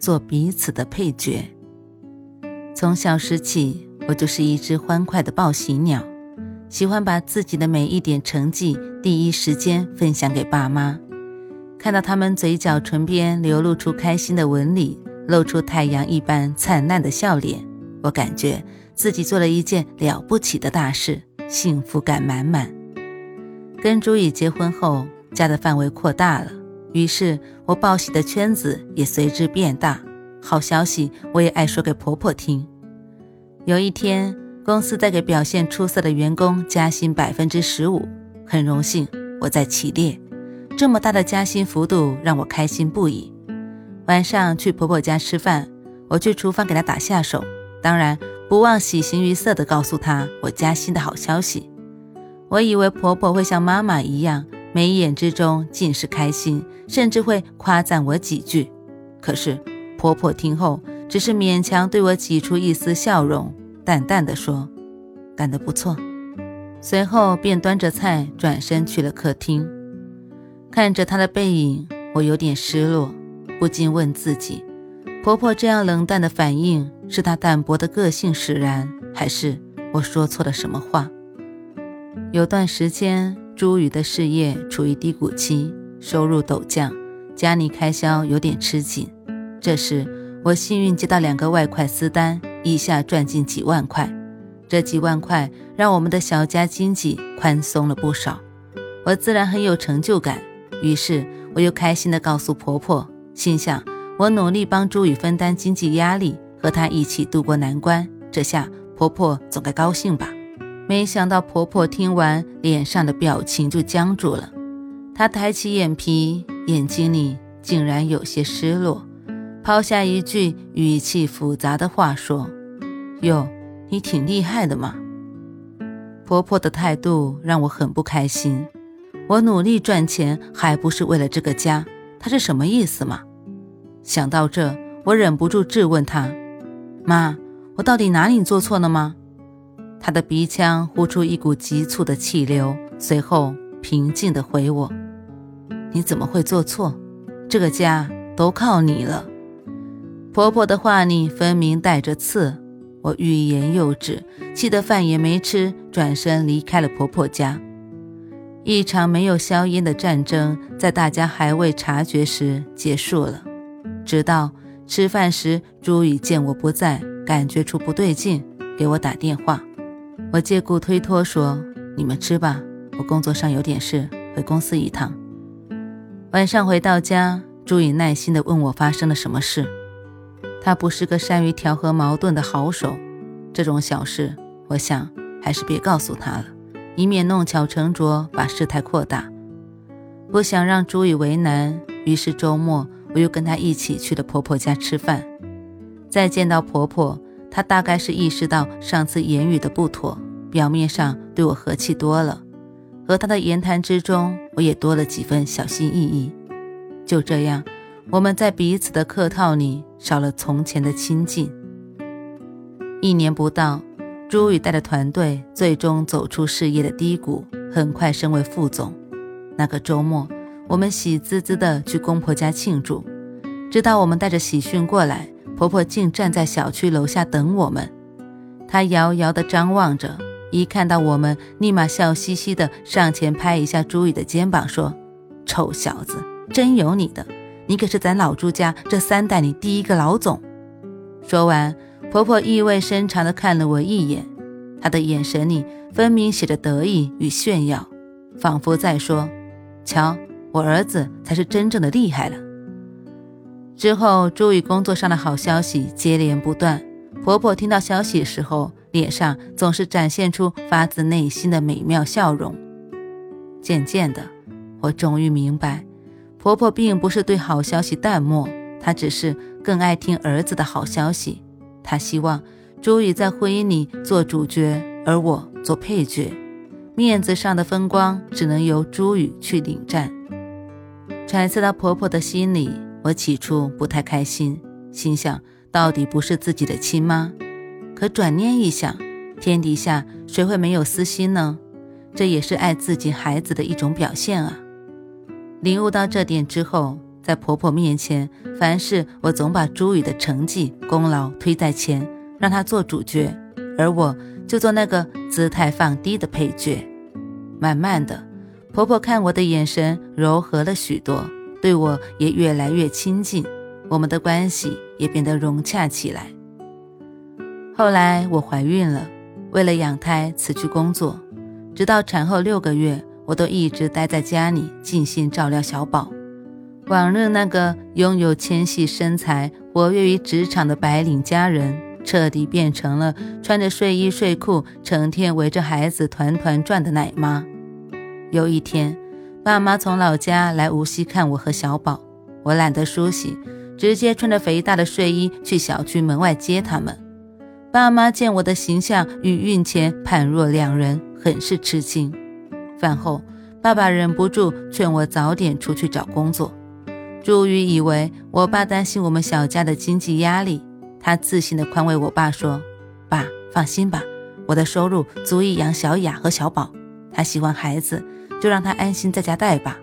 做彼此的配角。从小时起，我就是一只欢快的报喜鸟，喜欢把自己的每一点成绩第一时间分享给爸妈。看到他们嘴角唇边流露出开心的纹理，露出太阳一般灿烂的笑脸，我感觉自己做了一件了不起的大事，幸福感满满。跟朱宇结婚后，家的范围扩大了。于是我报喜的圈子也随之变大，好消息我也爱说给婆婆听。有一天，公司在给表现出色的员工加薪百分之十五，很荣幸我在其列。这么大的加薪幅度让我开心不已。晚上去婆婆家吃饭，我去厨房给她打下手，当然不忘喜形于色地告诉她我加薪的好消息。我以为婆婆会像妈妈一样。眉眼之中尽是开心，甚至会夸赞我几句。可是婆婆听后，只是勉强对我挤出一丝笑容，淡淡的说：“干得不错。”随后便端着菜转身去了客厅。看着她的背影，我有点失落，不禁问自己：婆婆这样冷淡的反应，是她淡薄的个性使然，还是我说错了什么话？有段时间。朱宇的事业处于低谷期，收入陡降，家里开销有点吃紧。这时，我幸运接到两个外快私单，一下赚进几万块。这几万块让我们的小家经济宽松了不少，我自然很有成就感。于是，我又开心地告诉婆婆，心想我努力帮朱宇分担经济压力，和她一起度过难关，这下婆婆总该高兴吧。没想到婆婆听完，脸上的表情就僵住了。她抬起眼皮，眼睛里竟然有些失落，抛下一句语气复杂的话说：“哟，你挺厉害的嘛。”婆婆的态度让我很不开心。我努力赚钱，还不是为了这个家？她是什么意思嘛？想到这，我忍不住质问她：“妈，我到底哪里做错了吗？”他的鼻腔呼出一股急促的气流，随后平静地回我：“你怎么会做错？这个家都靠你了。”婆婆的话里分明带着刺，我欲言又止，气得饭也没吃，转身离开了婆婆家。一场没有硝烟的战争，在大家还未察觉时结束了。直到吃饭时，朱宇见我不在，感觉出不对劲，给我打电话。我借故推脱说：“你们吃吧，我工作上有点事，回公司一趟。”晚上回到家，朱宇耐心地问我发生了什么事。他不是个善于调和矛盾的好手，这种小事，我想还是别告诉他了，以免弄巧成拙，把事态扩大。不想让朱宇为难，于是周末我又跟他一起去了婆婆家吃饭。再见到婆婆。他大概是意识到上次言语的不妥，表面上对我和气多了。和他的言谈之中，我也多了几分小心翼翼。就这样，我们在彼此的客套里少了从前的亲近。一年不到，朱宇带的团队最终走出事业的低谷，很快升为副总。那个周末，我们喜滋滋的去公婆家庆祝，直到我们带着喜讯过来。婆婆竟站在小区楼下等我们，她遥遥地张望着，一看到我们，立马笑嘻嘻地上前拍一下朱宇的肩膀，说：“臭小子，真有你的！你可是咱老朱家这三代里第一个老总。”说完，婆婆意味深长地看了我一眼，她的眼神里分明写着得意与炫耀，仿佛在说：“瞧，我儿子才是真正的厉害了。”之后，朱宇工作上的好消息接连不断。婆婆听到消息时候，脸上总是展现出发自内心的美妙笑容。渐渐的，我终于明白，婆婆并不是对好消息淡漠，她只是更爱听儿子的好消息。她希望朱宇在婚姻里做主角，而我做配角。面子上的风光只能由朱宇去领战。揣测到婆婆的心理，我起初不太开心，心想到底不是自己的亲妈。可转念一想，天底下谁会没有私心呢？这也是爱自己孩子的一种表现啊！领悟到这点之后，在婆婆面前，凡事我总把朱宇的成绩功劳推在前，让她做主角，而我就做那个姿态放低的配角。慢慢的，婆婆看我的眼神柔和了许多，对我也越来越亲近，我们的关系也变得融洽起来。后来我怀孕了，为了养胎辞去工作。直到产后六个月，我都一直待在家里，尽心照料小宝。往日那个拥有纤细身材、活跃于职场的白领家人，彻底变成了穿着睡衣睡裤，成天围着孩子团团转的奶妈。有一天，爸妈从老家来无锡看我和小宝，我懒得梳洗，直接穿着肥大的睡衣去小区门外接他们。爸妈见我的形象与孕前判若两人。很是吃惊。饭后，爸爸忍不住劝我早点出去找工作。朱宇以为我爸担心我们小家的经济压力，他自信地宽慰我爸说：“爸，放心吧，我的收入足以养小雅和小宝。他喜欢孩子，就让他安心在家带吧。”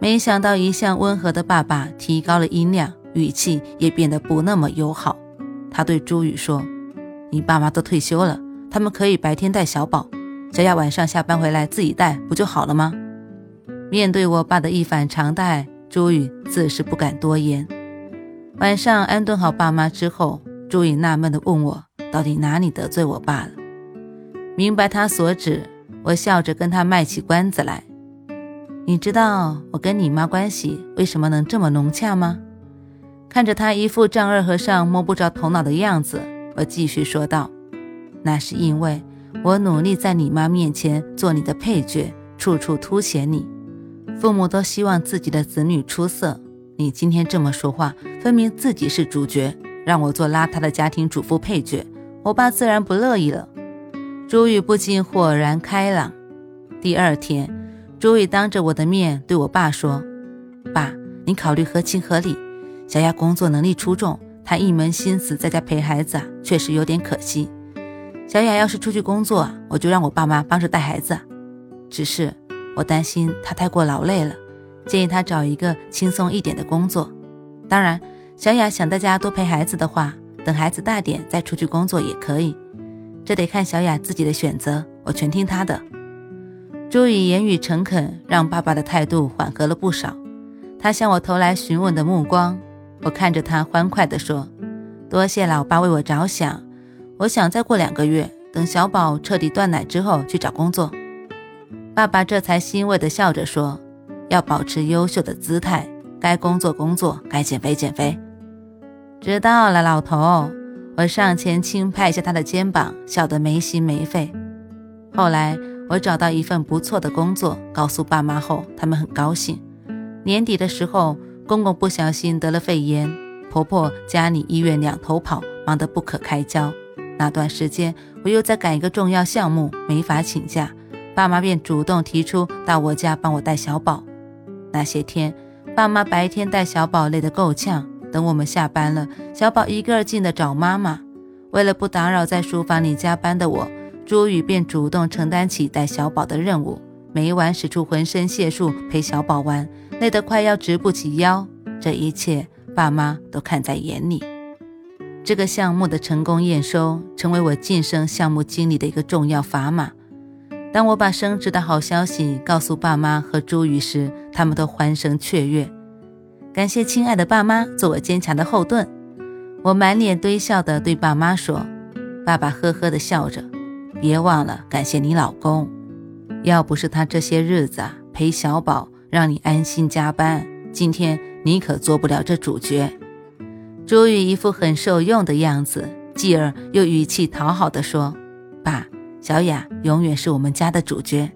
没想到，一向温和的爸爸提高了音量，语气也变得不那么友好。他对朱宇说：“你爸妈都退休了，他们可以白天带小宝。”小雅晚上下班回来自己带不就好了吗？面对我爸的一反常态，朱宇自是不敢多言。晚上安顿好爸妈之后，朱宇纳闷地问我：“到底哪里得罪我爸了？”明白他所指，我笑着跟他卖起关子来：“你知道我跟你妈关系为什么能这么融洽吗？”看着他一副丈二和尚摸不着头脑的样子，我继续说道：“那是因为……”我努力在你妈面前做你的配角，处处凸显你。父母都希望自己的子女出色，你今天这么说话，分明自己是主角，让我做邋遢的家庭主妇配角，我爸自然不乐意了。朱宇不禁豁然开朗。第二天，朱宇当着我的面对我爸说：“爸，你考虑合情合理。小雅工作能力出众，她一门心思在家陪孩子，确实有点可惜。”小雅要是出去工作，我就让我爸妈帮着带孩子。只是我担心她太过劳累了，建议她找一个轻松一点的工作。当然，小雅想在家多陪孩子的话，等孩子大点再出去工作也可以。这得看小雅自己的选择，我全听她的。朱宇言语诚恳，让爸爸的态度缓和了不少。他向我投来询问的目光，我看着他欢快地说：“多谢老爸为我着想。”我想再过两个月，等小宝彻底断奶之后去找工作。爸爸这才欣慰地笑着说：“要保持优秀的姿态，该工作工作，该减肥减肥。”知道了，老头。我上前轻拍一下他的肩膀，笑得没心没肺。后来我找到一份不错的工作，告诉爸妈后，他们很高兴。年底的时候，公公不小心得了肺炎，婆婆家里医院两头跑，忙得不可开交。那段时间，我又在赶一个重要项目，没法请假，爸妈便主动提出到我家帮我带小宝。那些天，爸妈白天带小宝累得够呛，等我们下班了，小宝一个劲的找妈妈。为了不打扰在书房里加班的我，朱宇便主动承担起带小宝的任务，每晚使出浑身解数陪小宝玩，累得快要直不起腰。这一切，爸妈都看在眼里。这个项目的成功验收，成为我晋升项目经理的一个重要砝码。当我把升职的好消息告诉爸妈和朱宇时，他们都欢声雀跃。感谢亲爱的爸妈做我坚强的后盾。我满脸堆笑地对爸妈说：“爸爸呵呵地笑着，别忘了感谢你老公。要不是他这些日子啊陪小宝，让你安心加班，今天你可做不了这主角。”朱宇一副很受用的样子，继而又语气讨好地说：“爸，小雅永远是我们家的主角。”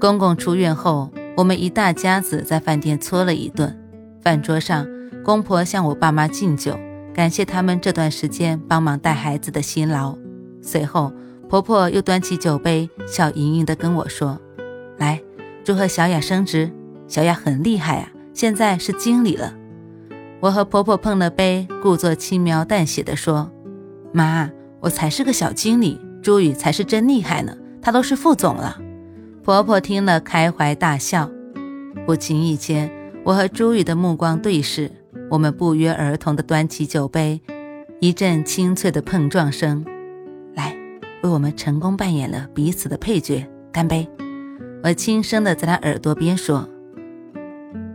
公公出院后，我们一大家子在饭店搓了一顿。饭桌上，公婆向我爸妈敬酒，感谢他们这段时间帮忙带孩子的辛劳。随后，婆婆又端起酒杯，笑盈盈地跟我说：“来，祝贺小雅升职，小雅很厉害啊，现在是经理了。”我和婆婆碰了杯，故作轻描淡写地说：“妈，我才是个小经理，朱宇才是真厉害呢，他都是副总了。”婆婆听了，开怀大笑。不经意间，我和朱宇的目光对视，我们不约而同地端起酒杯，一阵清脆的碰撞声。来，为我们成功扮演了彼此的配角，干杯！我轻声地在他耳朵边说：“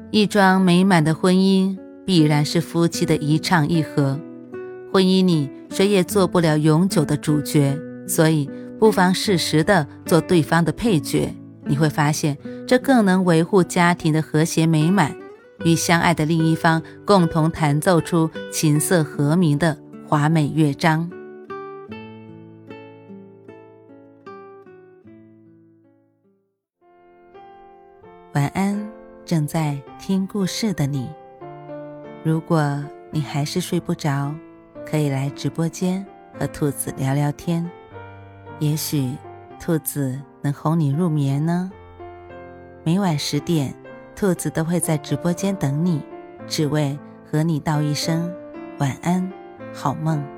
一桩美满的婚姻，必然是夫妻的一唱一和。婚姻里，谁也做不了永久的主角，所以。”不妨适时的做对方的配角，你会发现这更能维护家庭的和谐美满，与相爱的另一方共同弹奏出琴瑟和鸣的华美乐章。晚安，正在听故事的你。如果你还是睡不着，可以来直播间和兔子聊聊天。也许，兔子能哄你入眠呢。每晚十点，兔子都会在直播间等你，只为和你道一声晚安，好梦。